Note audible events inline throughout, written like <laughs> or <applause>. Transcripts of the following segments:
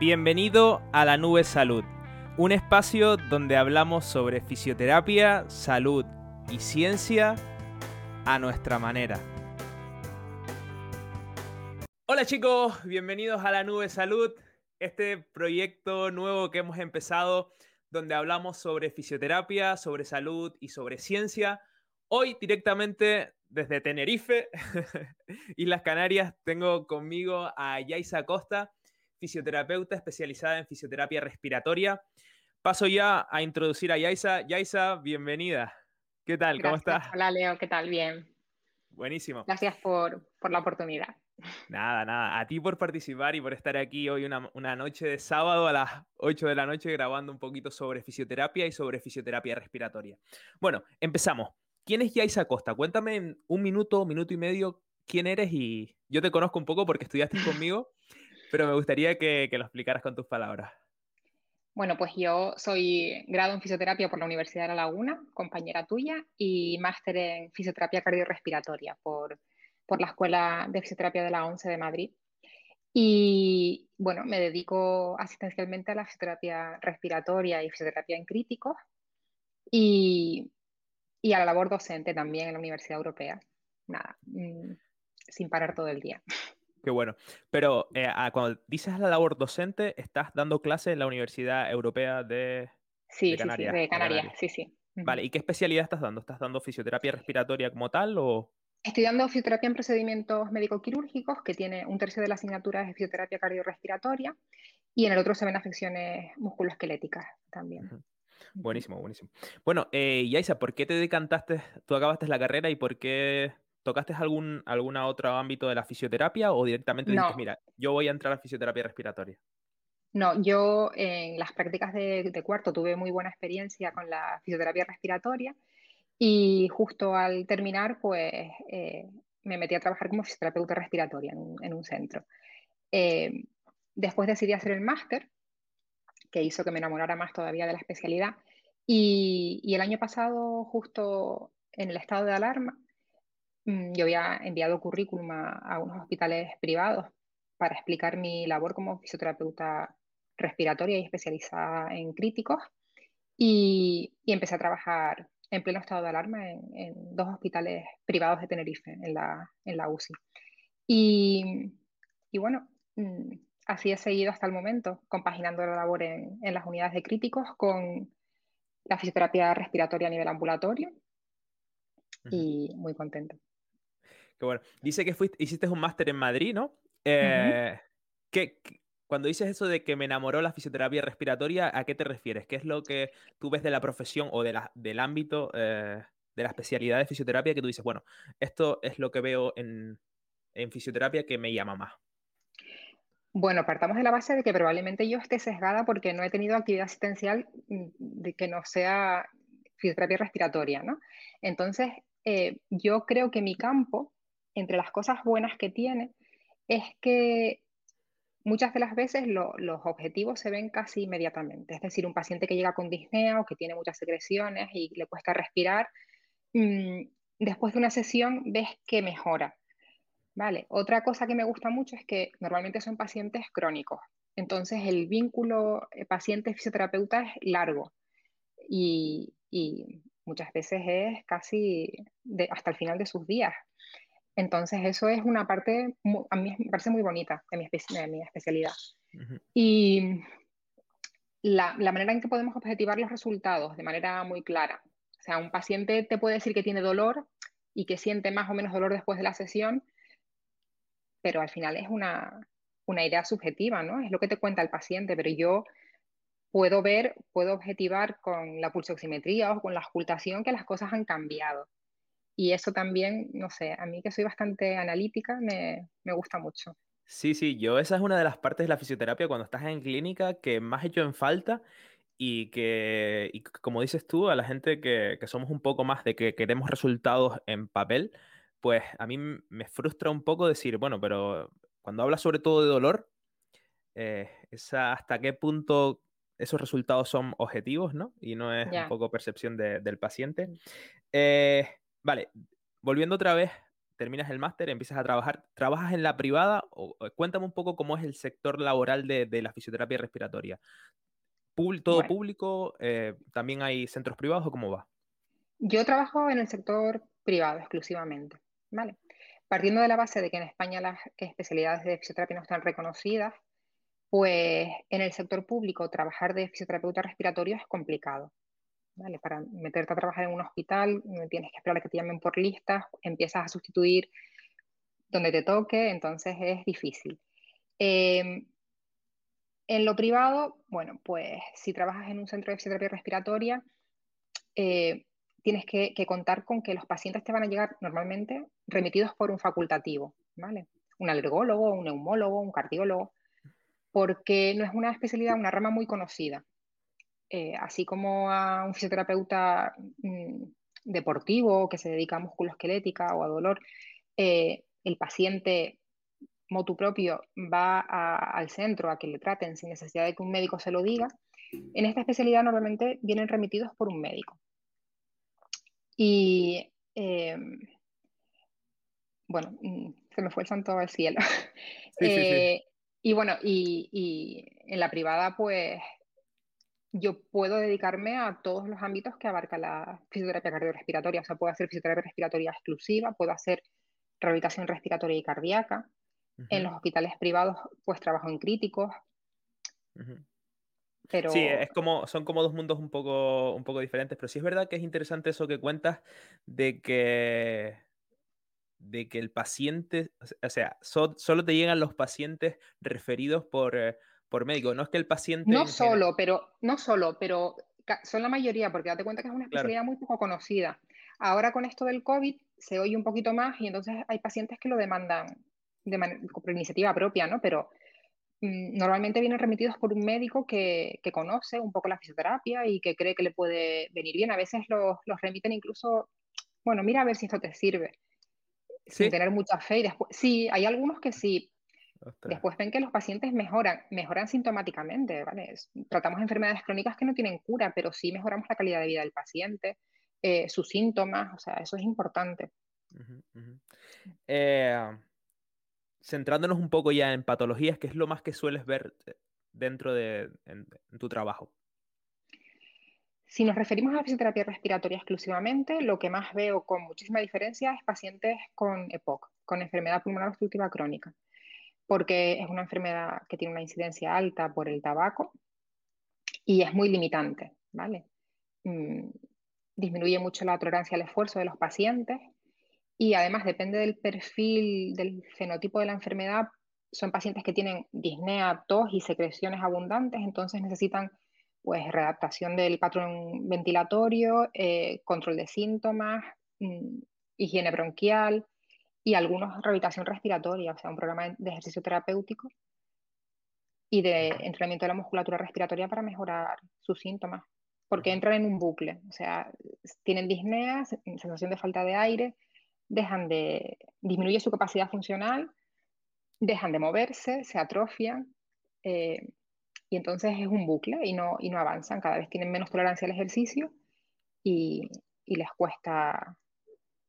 Bienvenido a la Nube Salud, un espacio donde hablamos sobre fisioterapia, salud y ciencia a nuestra manera. Hola chicos, bienvenidos a la Nube Salud, este proyecto nuevo que hemos empezado donde hablamos sobre fisioterapia, sobre salud y sobre ciencia. Hoy directamente desde Tenerife, <laughs> Islas Canarias, tengo conmigo a Yaisa Costa fisioterapeuta especializada en fisioterapia respiratoria. Paso ya a introducir a Yaisa. Yaisa, bienvenida. ¿Qué tal? ¿Cómo estás? Hola, Leo. ¿Qué tal? Bien. Buenísimo. Gracias por, la oportunidad. Nada, nada. A ti por participar y por estar aquí hoy una, una, noche de sábado a las 8 de la noche grabando un poquito sobre fisioterapia y sobre fisioterapia respiratoria. Bueno, empezamos. ¿Quién es Yaisa Costa? Cuéntame en un minuto, minuto y medio quién eres y yo te conozco un poco porque estudiaste <laughs> conmigo, pero me gustaría que, lo explicaras con tus palabras. Bueno, pues yo soy grado en fisioterapia por la Universidad de La Laguna, compañera tuya, y máster en fisioterapia cardiorrespiratoria por, por la Escuela de Fisioterapia de la ONCE de Madrid. Y bueno, me dedico asistencialmente a la fisioterapia respiratoria y fisioterapia en críticos y, y a la labor docente también en la Universidad Europea. Nada, mm, sin parar todo el día. <laughs> Qué bueno. Pero eh, cuando dices la labor docente, estás dando clases en la Universidad Europea de, sí, Canarias. Sí, sí, de Canarias, sí, sí. Vale, ¿y qué especialidad estás dando? ¿Estás dando fisioterapia respiratoria como tal o...? Estoy dando fisioterapia en procedimientos médico-quirúrgicos, que tiene un tercio de la asignatura de fisioterapia cardiorrespiratoria, y en el otro se ven afecciones musculoesqueléticas también. Buenísimo, buenísimo. Bueno, eh, Yaisa, ¿por qué te decantaste? Tú acabaste la carrera y por qué ¿Tocaste algún alguna otro ámbito de la fisioterapia o directamente dijiste, mira, yo voy a entrar a fisioterapia respiratoria? No, yo en las prácticas de, cuarto tuve muy buena experiencia con la fisioterapia respiratoria y justo al terminar, pues eh, me metí a trabajar como fisioterapeuta respiratoria en un, centro. Eh, después decidí hacer el máster, que hizo que me enamorara más todavía de la especialidad. Y, y el año pasado, justo en el estado de alarma, yo había enviado currículum a, unos hospitales privados para explicar mi labor como fisioterapeuta respiratoria y especializada en críticos y, empecé a trabajar en pleno estado de alarma en, dos hospitales privados de Tenerife, en la, en la UCI. Y, bueno, mm, así he seguido hasta el momento, compaginando la labor en, en las unidades de críticos con la fisioterapia respiratoria a nivel ambulatorio y muy contento bueno. Dice que fuiste, hiciste un máster en Madrid, ¿no? Eh, cuando dices eso de que me enamoró la fisioterapia respiratoria, ¿a qué te refieres? ¿Qué es lo que tú ves de la profesión o de la, del ámbito eh, de la especialidad de fisioterapia que tú dices, bueno, esto es lo que veo en, en fisioterapia que me llama más? Bueno, partamos de la base de que probablemente yo esté sesgada porque no he tenido actividad asistencial mm, de que no sea fisioterapia respiratoria, ¿no? Entonces, eh, yo creo que mi campo entre las cosas buenas que tiene es que muchas de las veces los objetivos se ven casi inmediatamente. Es decir, un paciente que llega con disnea o que tiene muchas secreciones y le cuesta respirar, mm, después de una sesión ves que mejora. Vale. Otra cosa que me gusta mucho es que normalmente son pacientes crónicos. Entonces el vínculo eh, paciente-fisioterapeuta es largo y, muchas veces es casi hasta el final de sus días. Entonces, eso es una parte, a mí me parece muy bonita de mi, mi especialidad. Y la, manera en que podemos objetivar los resultados de manera muy clara. O sea, un paciente te puede decir que tiene dolor y que siente más o menos dolor después de la sesión, pero al final es una, una idea subjetiva, ¿no? Es lo que te cuenta el paciente, pero yo puedo ver, puedo objetivar con la pulsoximetría o con la ocultación que las cosas han cambiado. Y eso también, no sé, a mí que soy bastante analítica, me, gusta mucho. Sí, sí, yo esa es una de las partes de la fisioterapia cuando estás en clínica que más hecho en falta y que, como dices tú, a la gente que, somos un poco más de que queremos resultados en papel, pues a mí me frustra un poco decir, bueno, pero cuando hablas sobre todo de dolor, eh, hasta qué punto esos resultados son objetivos, ¿no? Y no es un poco percepción del paciente. Mm. Eh, Vale, volviendo otra vez, terminas el máster, empiezas a trabajar. ¿Trabajas en la privada? O, cuéntame un poco cómo es el sector laboral de, la fisioterapia respiratoria. ¿Todo público? Eh, ¿También hay centros privados o cómo va? Yo trabajo en el sector privado exclusivamente, ¿vale? Partiendo de la base de que en España las especialidades de fisioterapia no están reconocidas, pues en el sector público trabajar de fisioterapeuta respiratorio es complicado. Para meterte a trabajar en un hospital tienes que esperar a que te llamen por listas, empiezas a sustituir donde te toque, entonces es difícil. Em, en lo privado, bueno, pues si trabajas en un centro de fisioterapia respiratoria, eh, tienes que, contar con que los pacientes te van a llegar normalmente remitidos por un facultativo, ¿vale? Un alergólogo, un neumólogo, un cardiólogo, porque no es una especialidad, una rama muy conocida. Eh, así como a un fisioterapeuta mm, deportivo que se dedica a musculoesquelética o a dolor, eh, el paciente motu propio va al centro a que le traten sin necesidad de que un médico se lo diga. En esta especialidad normalmente vienen remitidos por un médico. Y em, bueno, mm, se me fue el santo al cielo. <laughs> Eh, y bueno, y, en la privada, pues yo puedo dedicarme a todos los ámbitos que abarca la fisioterapia cardiorrespiratoria. O sea, puedo hacer fisioterapia respiratoria exclusiva, puedo hacer rehabilitación respiratoria y cardíaca. En los hospitales privados, pues trabajo en críticos. Sí, es como, son como dos mundos un poco, un poco diferentes, pero sí es verdad que es interesante eso que cuentas de que, de que el paciente, o sea, solo te llegan los pacientes referidos por, eh, por médico, no es que el paciente... No solo, pero, no solo, pero son la mayoría, porque date cuenta que es una especialidad muy poco conocida. Ahora con esto del COVID se oye un poquito más y entonces hay pacientes que lo demandan de por iniciativa propia, ¿no? Pero Mm, normalmente vienen remitidos por un médico que, conoce un poco la fisioterapia y que cree que le puede venir bien. A veces los, remiten incluso, bueno, mira a ver si esto te sirve, sin tener mucha fe. Y después, sí, hay algunos que sí. Después ven que los pacientes mejoran, mejoran sintomáticamente, ¿vale? Tratamos enfermedades crónicas que no tienen cura, pero sí mejoramos la calidad de vida del paciente, eh, sus síntomas, o sea, eso es importante. Eh, centrándonos un poco ya en patologías, ¿qué es lo más que sueles ver eh, dentro de tu trabajo? Si nos referimos a la fisioterapia respiratoria exclusivamente, lo que más veo con muchísima diferencia es pacientes con EPOC, con enfermedad pulmonar obstructiva crónica, porque es una enfermedad que tiene una incidencia alta por el tabaco y es muy limitante, ¿vale? Mm, disminuye mucho la tolerancia al esfuerzo de los pacientes y además depende del perfil, del fenotipo de la enfermedad, son pacientes que tienen disnea, tos y secreciones abundantes, entonces necesitan pues readaptación del patrón ventilatorio, eh, control de síntomas, mm, higiene bronquial y algunos rehabilitación respiratoria, o sea, un programa de ejercicio terapéutico y de entrenamiento de la musculatura respiratoria para mejorar sus síntomas, porque entran en un bucle, o sea, tienen disnea, sensación de falta de aire, dejan de, disminuye su capacidad funcional, dejan de moverse, se atrofian eh, y entonces es un bucle y no, y no avanzan, cada vez tienen menos tolerancia al ejercicio y, les cuesta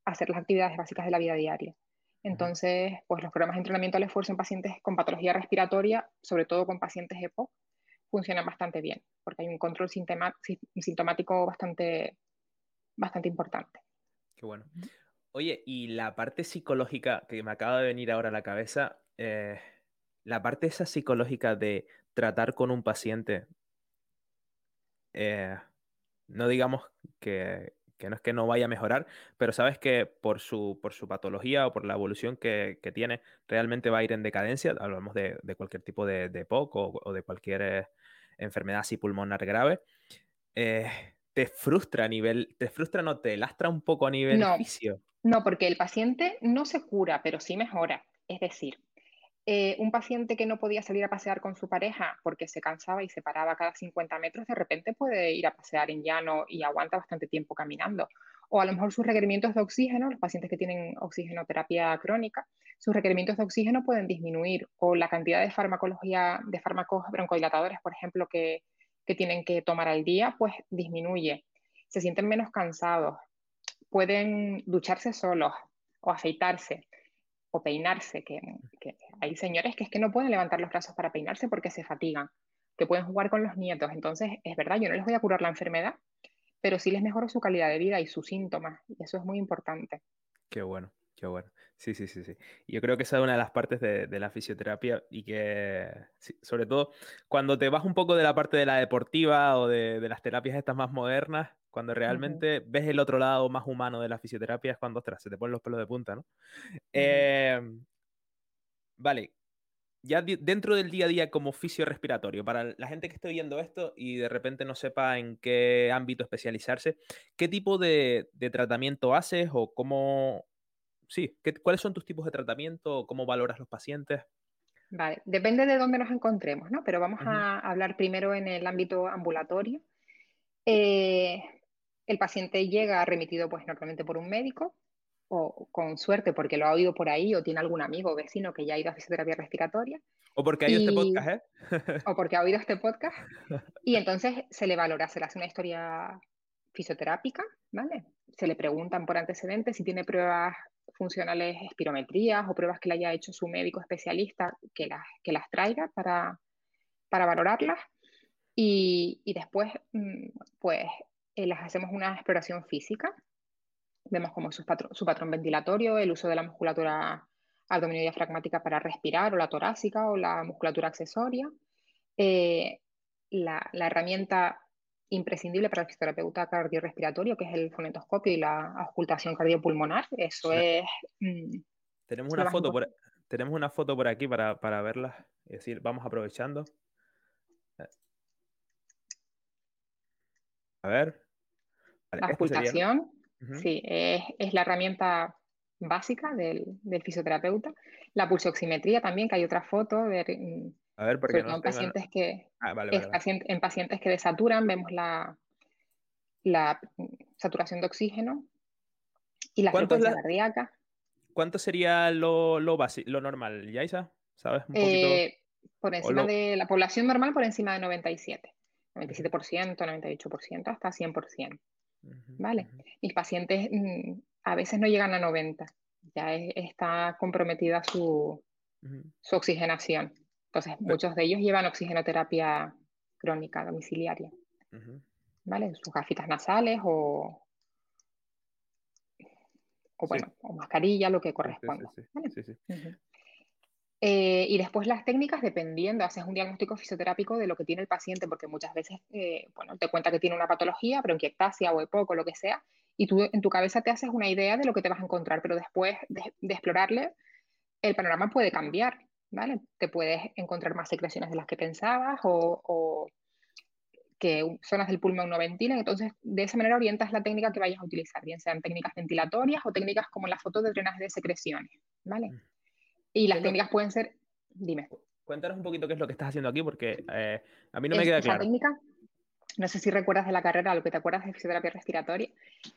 hacer las actividades básicas de la vida diaria. Entonces, pues los programas de entrenamiento al esfuerzo en pacientes con patología respiratoria, sobre todo con pacientes EPO, funcionan bastante bien, porque hay un control sintomático bastante, bastante importante. Qué bueno. Oye, y la parte psicológica que me acaba de venir ahora a la cabeza, eh, la parte esa psicológica de tratar con un paciente, eh, no digamos que, no es que no vaya a mejorar, pero sabes que por su, por su patología o por la evolución que, tiene, realmente va a ir en decadencia. Hablamos de, cualquier tipo de, de POC o, de cualquier eh, enfermedad así pulmonar grave te frustra a nivel, te frustra, no te lastra un poco a nivel no, fisio. No, porque el paciente no se cura, pero sí mejora. Es decir, eh, un paciente que no podía salir a pasear con su pareja porque se cansaba y se paraba cada 50 metros, de repente puede ir a pasear en llano y aguanta bastante tiempo caminando. O a lo mejor sus requerimientos de oxígeno, los pacientes que tienen oxigenoterapia crónica, sus requerimientos de oxígeno pueden disminuir. O la cantidad de farmacología, de fármacos broncodilatadores, por ejemplo, que, que tienen que tomar al día, pues disminuye. Se sienten menos cansados, pueden ducharse solos, o afeitarse o peinarse, que, hay señores que es que no pueden levantar los brazos para peinarse porque se fatigan, que pueden jugar con los nietos. Entonces, es verdad, yo no les voy a curar la enfermedad, pero sí les mejoro su calidad de vida y sus síntomas, y eso es muy importante. Qué bueno, qué bueno. Sí, sí, sí, sí. Yo creo que esa es una de las partes de, la fisioterapia y que, sobre todo, cuando te vas un poco de la parte de la deportiva o de, las terapias estas más modernas, cuando realmente ves el otro lado más humano de la fisioterapia es cuando, ostras, se te ponen los pelos de punta, ¿no? Em, vale, ya dentro del día a día como fisio respiratorio, para la gente que esté viendo esto y de repente no sepa en qué ámbito especializarse, ¿qué tipo de, de tratamiento haces o cómo, sí, ¿cuáles son tus tipos de tratamiento? ¿Cómo valoras los pacientes? Vale, depende de dónde nos encontremos, ¿no? Pero vamos a hablar primero en el ámbito ambulatorio. Eh, el paciente llega remitido, pues normalmente por un médico, o con suerte porque lo ha oído por ahí, o tiene algún amigo o vecino que ya ha ido a fisioterapia respiratoria. O porque ha oído este podcast, ¿eh? <laughs> o porque ha oído este podcast. Y entonces se le valora, se le hace una historia fisioterápica, ¿vale? Se le preguntan por antecedentes si tiene pruebas funcionales espirometrías o pruebas que le haya hecho su médico especialista que las, que las traiga para, para valorarlas. Y, y después, mm, pues, eh, las hacemos una exploración física. Vemos como su su patrón ventilatorio, el uso de la musculatura diafragmática para respirar, o la torácica, o la musculatura accesoria. Eh, la, la, herramienta imprescindible para el fisioterapeuta cardiorrespiratorio, que es el fonetoscopio y la auscultación cardiopulmonar. Eso es... Mm, tenemos, una foto por, tenemos una foto por aquí para, para verla. Es decir, vamos aprovechando. A ver. la auscultación, sí, es, es, la herramienta básica del, del, fisioterapeuta. La pulsoximetría también, que hay otra foto de, mm, a ver, porque no en, pacientes que, ah, en pacientes que desaturan vemos la, la saturación de oxígeno y la frecuencia cardíaca. ¿Cuánto sería lo, lo, lo normal, Yaisa? ¿Sabes? Eh, por encima de la población normal, por encima de 97. 97%, 98%, hasta 100%. ¿Vale? Mis pacientes mm, a veces no llegan a 90. Ya está comprometida su, su oxigenación. Entonces, muchos de ellos llevan oxigenoterapia crónica domiciliaria. ¿Vale? Sus gafitas nasales o, o bueno, o mascarilla, lo que corresponda. Eh, y después las técnicas, dependiendo, haces un diagnóstico fisioterápico de lo que tiene el paciente, porque muchas veces, eh, bueno, te cuenta que tiene una patología, bronquiectasia o EPOC o lo que sea, y tú en tu cabeza te haces una idea de lo que te vas a encontrar, pero después de explorarle, el panorama puede cambiar. ¿vale? Te puedes encontrar más secreciones de las que pensabas o, que zonas del pulmón no ventilen. Entonces, de esa manera orientas la técnica que vayas a utilizar, bien sean técnicas ventilatorias o técnicas como la foto de drenaje de secreciones, ¿vale? Mm. Y las técnicas pueden ser, dime. Cuéntanos un poquito qué es lo que estás haciendo aquí, porque eh, a mí no me queda claro. técnica, no sé si recuerdas de la carrera, lo que te acuerdas de fisioterapia respiratoria.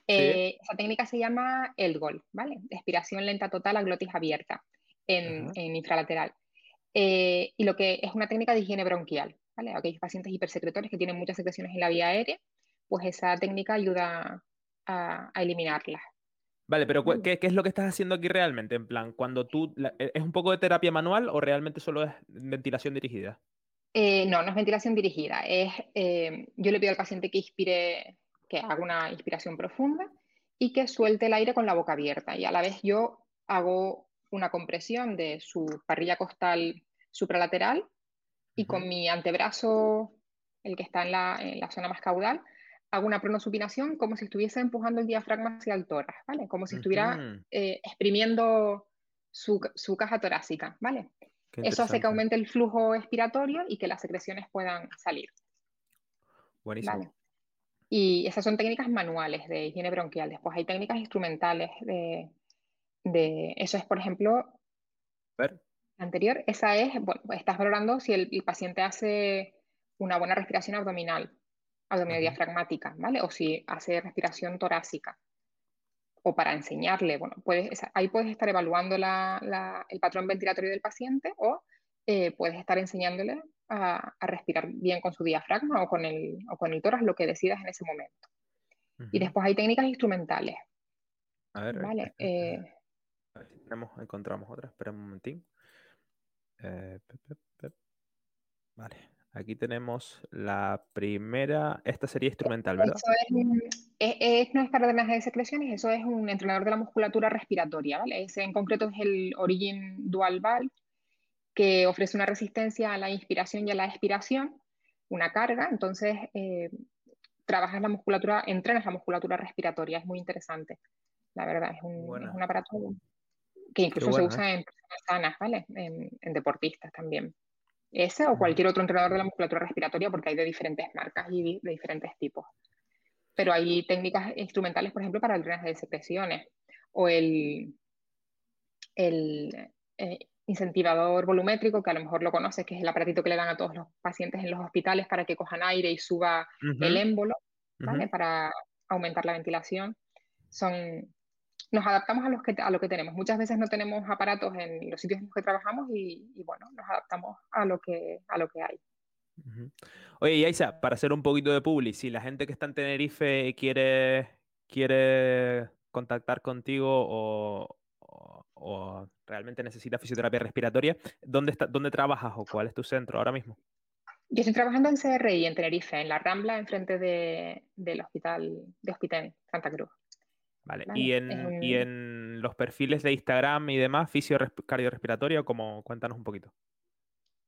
Eh, esa técnica se llama ELGOL, ¿vale? Expiración lenta total a glotis abierta en, en infralateral. Eh, y lo que es una técnica de higiene bronquial. ¿vale? Aquellos pacientes hipersecretores que tienen muchas secreciones en la vía aérea, pues esa técnica ayuda a, eliminarlas. Vale, pero ¿qué, es lo que estás haciendo aquí realmente? En plan, cuando tú, ¿e, ¿es un poco de terapia manual o realmente solo es ventilación dirigida? Eh, no, no es ventilación dirigida. Es, eh, yo le pido al paciente que inspire, que haga una inspiración profunda y que suelte el aire con la boca abierta. Y a la vez yo hago una compresión de su parrilla costal supralateral y con mi antebrazo, el que está en la, zona más caudal, hago una pronosupinación como si estuviese empujando el diafragma hacia el tórax, ¿vale? Como si estuviera eh, exprimiendo su, caja torácica, ¿vale? Eso hace que aumente el flujo expiratorio y que las secreciones puedan salir. Buenísimo. Y esas son técnicas manuales de higiene bronquial. Después hay técnicas instrumentales de, de eso es, por ejemplo, Ver. anterior, esa es, bueno, estás valorando si el, paciente hace una buena respiración abdominal, abdominodiafragmática, ¿vale? O si hace respiración torácica. O para enseñarle, bueno, puedes, ahí puedes estar evaluando el patrón ventilatorio del paciente o eh, puedes estar enseñándole a, respirar bien con su diafragma o con el, o con el tórax, lo que decidas en ese momento. Y después hay técnicas instrumentales. A ver, ¿vale? Eh, tenemos, encontramos otra, espera un momentín. Eh, vale, aquí tenemos la primera, esta sería instrumental, ¿verdad? es, no es para drenaje de secreciones, eso es un entrenador de la musculatura respiratoria, ¿vale? Ese en concreto es el Origin Dual Valve, que ofrece una resistencia a la inspiración y a la expiración, una carga, entonces eh, trabajas la musculatura, entrenas la musculatura respiratoria, es muy interesante, la verdad, es un, aparato que incluso se usa ¿eh? en personas sanas, ¿vale? En, deportistas también. Ese o cualquier otro entrenador de la musculatura respiratoria, porque hay de diferentes marcas y de diferentes tipos. Pero hay técnicas instrumentales, por ejemplo, para el drenaje de secreciones o el, el eh, incentivador volumétrico, que a lo mejor lo conoces, que es el aparatito que le dan a todos los pacientes en los hospitales para que cojan aire y suba el émbolo, ¿vale? Para aumentar la ventilación. Son, nos adaptamos a, los que, a lo que tenemos. Muchas veces no tenemos aparatos en los sitios en los que trabajamos y, bueno, nos adaptamos a lo que, a lo que hay. Oye, Yaisa, para hacer un poquito de publi, si la gente que está en Tenerife quiere, quiere contactar contigo o, o, realmente necesita fisioterapia respiratoria, ¿dónde, está, ¿dónde trabajas o cuál es tu centro ahora mismo? Yo estoy trabajando en CRI, en Tenerife, en la Rambla, enfrente de, del hospital de Hospital Santa Cruz. Vale. ¿Y, en, ¿Y en los perfiles de Instagram y demás, fisio cardiorrespiratorio, como cuéntanos un poquito?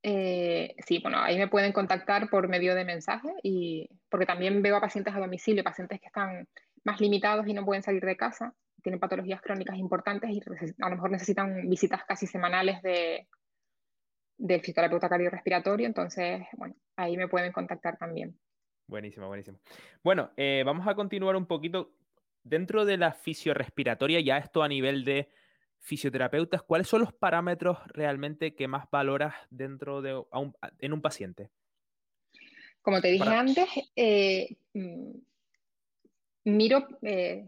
Eh, sí, bueno, ahí me pueden contactar por medio de mensaje y porque también veo a pacientes a domicilio, pacientes que están más limitados y no pueden salir de casa, tienen patologías crónicas importantes y a lo mejor necesitan visitas casi semanales de, del fisioterapeuta cardiorrespiratorio, entonces, bueno, ahí me pueden contactar también. Buenísimo, buenísimo. Bueno, eh, vamos a continuar un poquito dentro de la fisiorrespiratoria, ya esto a nivel de fisioterapeutas, ¿cuáles son los parámetros realmente que más valoras dentro de en un paciente? Como te dije antes, eh, mm, miro eh,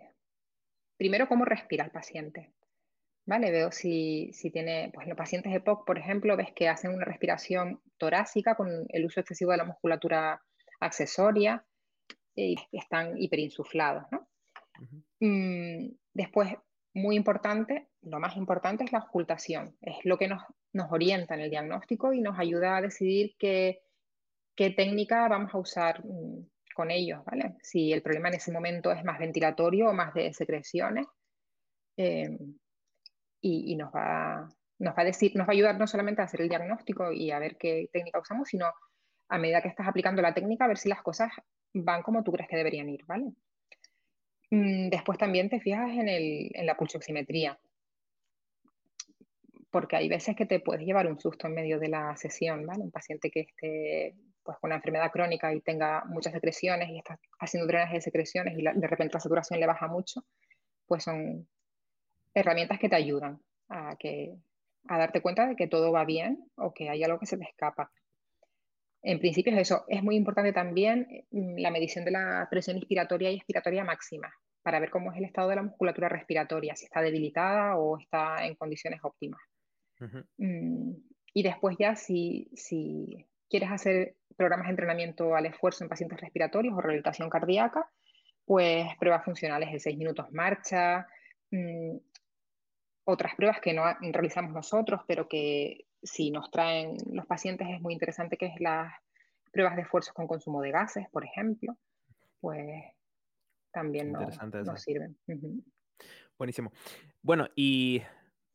primero cómo respira el paciente. ¿Vale? Veo si, tiene, pues los pacientes de POC, por ejemplo, ves que hacen una respiración torácica con el uso excesivo de la musculatura accesoria y están hiperinsuflados, ¿no? Mm, después, muy importante, lo más importante es la ocultación. Es lo que nos, orienta en el diagnóstico y nos ayuda a decidir qué, técnica vamos a usar mm, con ellos, ¿vale? Si el problema en ese momento es más ventilatorio o más de secreciones. Eh, y, nos, va, nos, va a decir, nos va a ayudar no solamente a hacer el diagnóstico y a ver qué técnica usamos, sino a medida que estás aplicando la técnica, a ver si las cosas van como tú crees que deberían ir, ¿vale? Mm, después también te fijas en, el, en la pulsoximetría, porque hay veces que te puedes llevar un susto en medio de la sesión, ¿vale? Un paciente que esté pues, con una enfermedad crónica y tenga muchas secreciones y está haciendo drenaje de secreciones y de repente la saturación le baja mucho, pues son herramientas que te ayudan a, que, a darte cuenta de que todo va bien o que hay algo que se te escapa. En principio es eso. Es muy importante también mm, la medición de la presión inspiratoria y expiratoria máxima para ver cómo es el estado de la musculatura respiratoria, si está debilitada o está en condiciones óptimas. Mm, y después ya si, si, quieres hacer programas de entrenamiento al esfuerzo en pacientes respiratorios o rehabilitación cardíaca, pues pruebas funcionales de 6 minutos marcha, mm, otras pruebas que no realizamos nosotros, pero que si nos traen los pacientes es muy interesante, que es las pruebas de esfuerzos con consumo de gases, por ejemplo, pues también nos, sirven. Buenísimo. Bueno, y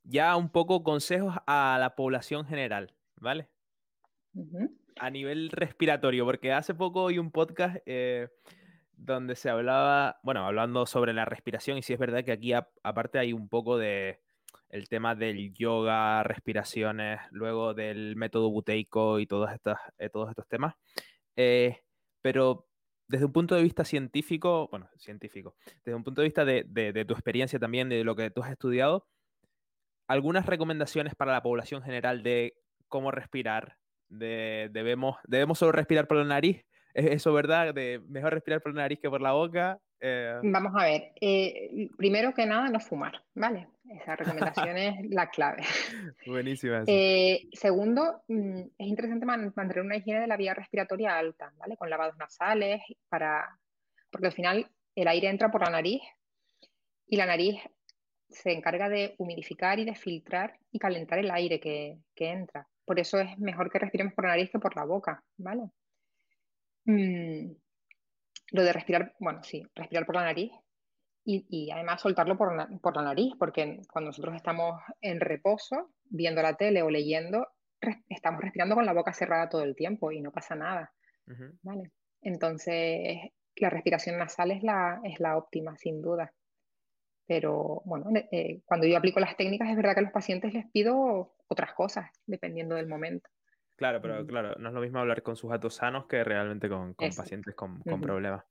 ya un poco consejos a la población general, ¿vale? A nivel respiratorio, porque hace poco oí un podcast eh, donde se hablaba, bueno, hablando sobre la respiración, y sí es verdad que aquí aparte hay un poco de el tema del yoga, respiraciones, luego del método buteico y todos estos, eh, todos estos temas. Eh, pero desde un punto de vista científico, bueno, científico, desde un punto de vista de, tu experiencia también, de lo que tú has estudiado, algunas recomendaciones para la población general de cómo respirar, de, debemos, debemos solo respirar por la nariz, ¿es eso verdad? De mejor respirar por la nariz que por la boca. Eh, Vamos a ver, primero que nada, no fumar, ¿vale? Esa recomendación es <laughs> la clave. Buenísima. Eh, segundo, mm, es interesante mantener una higiene de la vía respiratoria alta, ¿vale? Con lavados nasales, para... porque al final el aire entra por la nariz y la nariz se encarga de humidificar y de filtrar y calentar el aire que, entra. Por eso es mejor que respiremos por la nariz que por la boca, ¿vale? Mm, lo de respirar, bueno, sí, respirar por la nariz y, además soltarlo por, la nariz, porque cuando nosotros estamos en reposo, viendo la tele o leyendo, estamos respirando con la boca cerrada todo el tiempo y no pasa nada. ¿vale? Entonces, la respiración nasal es la, es la óptima, sin duda. Pero bueno, eh, cuando yo aplico las técnicas, es verdad que a los pacientes les pido otras cosas, dependiendo del momento. Claro, pero claro, no es lo mismo hablar con sujetos sanos que realmente con, pacientes con, problemas.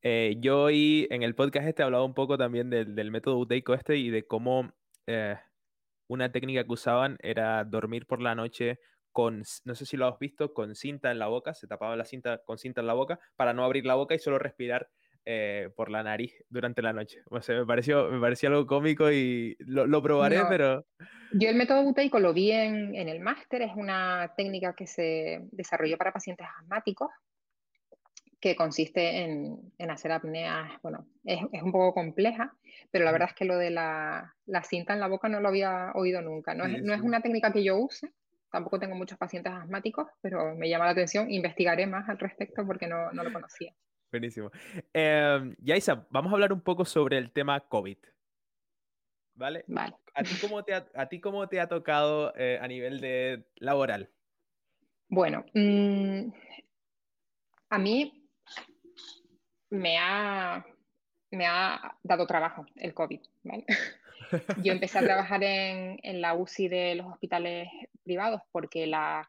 Eh, yo hoy en el podcast este he hablado un poco también del, método Uteico este y de cómo eh, una técnica que usaban era dormir por la noche con, no sé si lo has visto, con cinta en la boca, se tapaba la cinta con cinta en la boca para no abrir la boca y solo respirar eh, por la nariz durante la noche. O sea, me pareció, me pareció algo cómico y lo, probaré, pero... Yo el método buteico lo vi en, el máster, es una técnica que se desarrolló para pacientes asmáticos, que consiste en, hacer apneas, bueno, es, un poco compleja, pero la verdad es que lo de la, cinta en la boca no lo había oído nunca. No, es, no es una técnica que yo use, tampoco tengo muchos pacientes asmáticos, pero me llama la atención, investigaré más al respecto porque no, no lo conocía. Buenísimo. Eh, Yaisa, vamos a hablar un poco sobre el tema COVID. ¿Vale? Vale. ¿A ti cómo te ha, a ti cómo te ha tocado eh, a nivel de laboral? Bueno, mm, a mí me ha, me ha dado trabajo el COVID. ¿vale? <laughs> Yo empecé a trabajar en, en, la UCI de los hospitales privados porque la,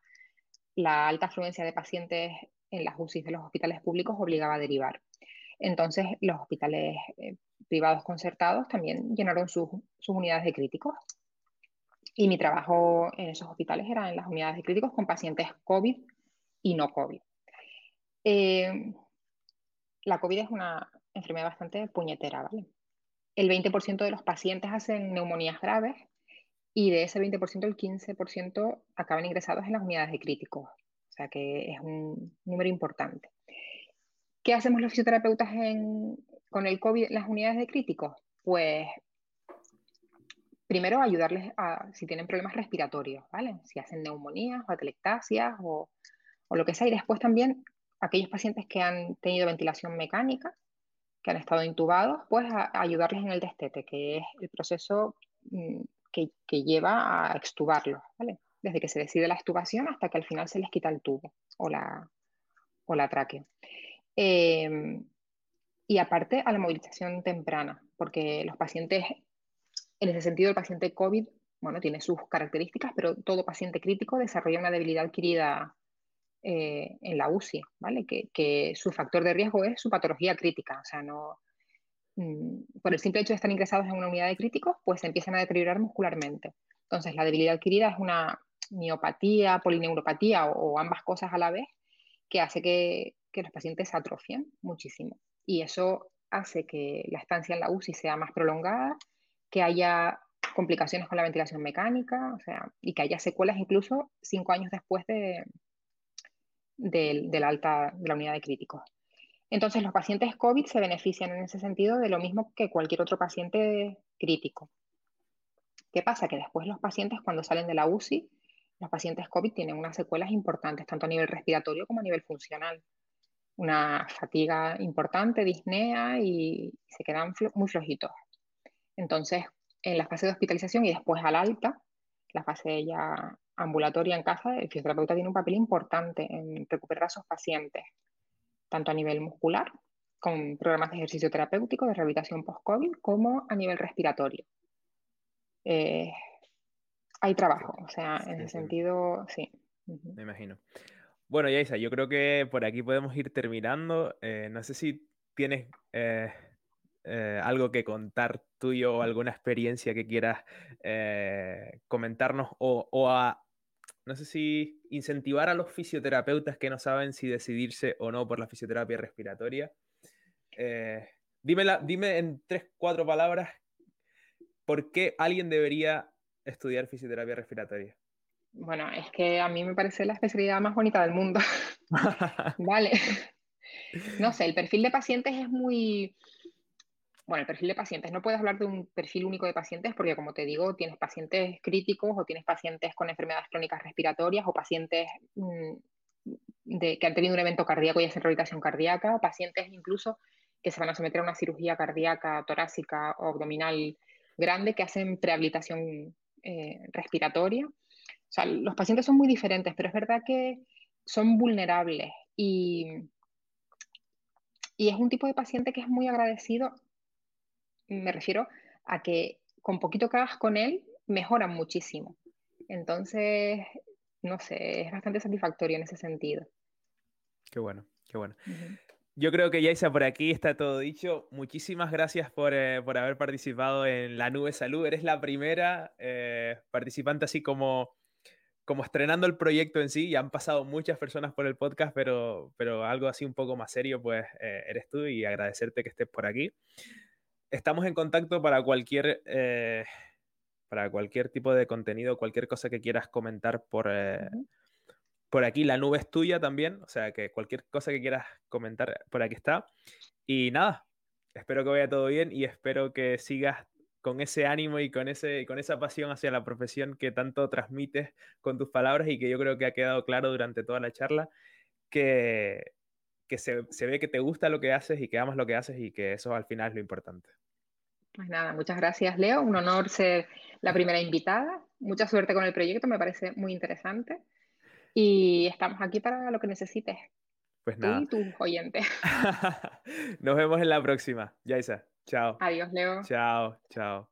la alta afluencia de pacientes en las UCI de los hospitales públicos obligaba a derivar. Entonces, los hospitales eh, privados concertados también llenaron sus, unidades de críticos. Y mi trabajo en esos hospitales era en las unidades de críticos con pacientes COVID y no COVID. Eh, la COVID es una enfermedad bastante puñetera, ¿vale? El 20% de los pacientes hacen neumonías graves y de ese 20% el 15% acaban ingresados en las unidades de críticos. O sea que es un número importante. ¿Qué hacemos los fisioterapeutas con el COVID las unidades de críticos? Pues primero ayudarles a, si tienen problemas respiratorios, ¿vale? Si hacen neumonías o atelectasias o, o lo que sea. Y después también aquellos pacientes que han tenido ventilación mecánica, que han estado intubados, pues ayudarles en el destete, que es el proceso mm, que, que lleva a extubarlos, ¿vale? desde que se decide la extubación hasta que al final se les quita el tubo o la, o la y aparte a la movilización temprana, porque los pacientes, en ese sentido el paciente COVID, bueno, tiene sus características, pero todo paciente crítico desarrolla una debilidad adquirida eh, en la UCI, ¿vale? Que, que, su factor de riesgo es su patología crítica, o sea, no, mm, por el simple hecho de estar ingresados en una unidad de críticos, pues se empiezan a deteriorar muscularmente. Entonces, la debilidad adquirida es una, miopatía, polineuropatía o, ambas cosas a la vez, que hace que, los pacientes se atrofien muchísimo. Y eso hace que la estancia en la UCI sea más prolongada, que haya complicaciones con la ventilación mecánica, o sea, y que haya secuelas incluso cinco años después de, la alta de la unidad de críticos. Entonces, los pacientes COVID se benefician en ese sentido de lo mismo que cualquier otro paciente crítico. ¿Qué pasa? Que después los pacientes cuando salen de la UCI los pacientes COVID tienen unas secuelas importantes, tanto a nivel respiratorio como a nivel funcional. Una fatiga importante, disnea y se quedan muy flojitos. Entonces, en la fase de hospitalización y después al alta, la fase ya ambulatoria en casa, el fisioterapeuta tiene un papel importante en recuperar a esos pacientes, tanto a nivel muscular, con programas de ejercicio terapéutico, de rehabilitación post-COVID, como a nivel respiratorio. Eh, hay trabajo, o sea, en ese sentido, sí. Me imagino. Bueno, Yaisa, yo creo que por aquí podemos ir terminando. Eh, no sé si tienes eh, eh, algo que contar tuyo o alguna experiencia que quieras comentarnos o, o, a, no sé si incentivar a los fisioterapeutas que no saben si decidirse o no por la fisioterapia respiratoria. dime, dime en tres, cuatro palabras por qué alguien debería estudiar fisioterapia respiratoria? Bueno, es que a mí me parece la especialidad más bonita del mundo. <laughs> <laughs> vale. No sé, el perfil de pacientes es muy, bueno, el perfil de pacientes. No puedes hablar de un perfil único de pacientes porque, como te digo, tienes pacientes críticos o tienes pacientes con enfermedades crónicas respiratorias o pacientes mm, de, que han tenido un evento cardíaco y hacen rehabilitación cardíaca, o pacientes incluso que se van a someter a una cirugía cardíaca, torácica o abdominal grande que hacen prehabilitación eh, respiratoria. O sea, los pacientes son muy diferentes, pero es verdad que son vulnerables y, y es un tipo de paciente que es muy agradecido. Me refiero a que con poquito que hagas con él, mejoran muchísimo. Entonces, no sé, es bastante satisfactorio en ese sentido. Qué bueno, qué bueno. Yo creo que ya Yaisa por aquí está todo dicho. Muchísimas gracias por, eh, por haber participado en la Nube Salud. Eres la primera eh, participante así como, como estrenando el proyecto en sí. Ya han pasado muchas personas por el podcast, pero, pero algo así un poco más serio, pues eh, eres tú y agradecerte que estés por aquí. Estamos en contacto para cualquier, para cualquier tipo de contenido, cualquier cosa que quieras comentar por por aquí la nube es tuya también, o sea que cualquier cosa que quieras comentar, por aquí está. Y nada, espero que vaya todo bien y espero que sigas con ese ánimo y con, ese, con esa pasión hacia la profesión que tanto transmites con tus palabras y que yo creo que ha quedado claro durante toda la charla, que, que se, se ve que te gusta lo que haces y que amas lo que haces y que eso al final es lo importante. Pues nada, muchas gracias Leo, un honor ser la primera invitada, mucha suerte con el proyecto, me parece muy interesante. Y estamos aquí para lo que necesites. Pues nada. Tú y tus oyentes. <laughs> Nos vemos en la próxima. Yaisa, chao. Adiós, Leo. Chao, chao.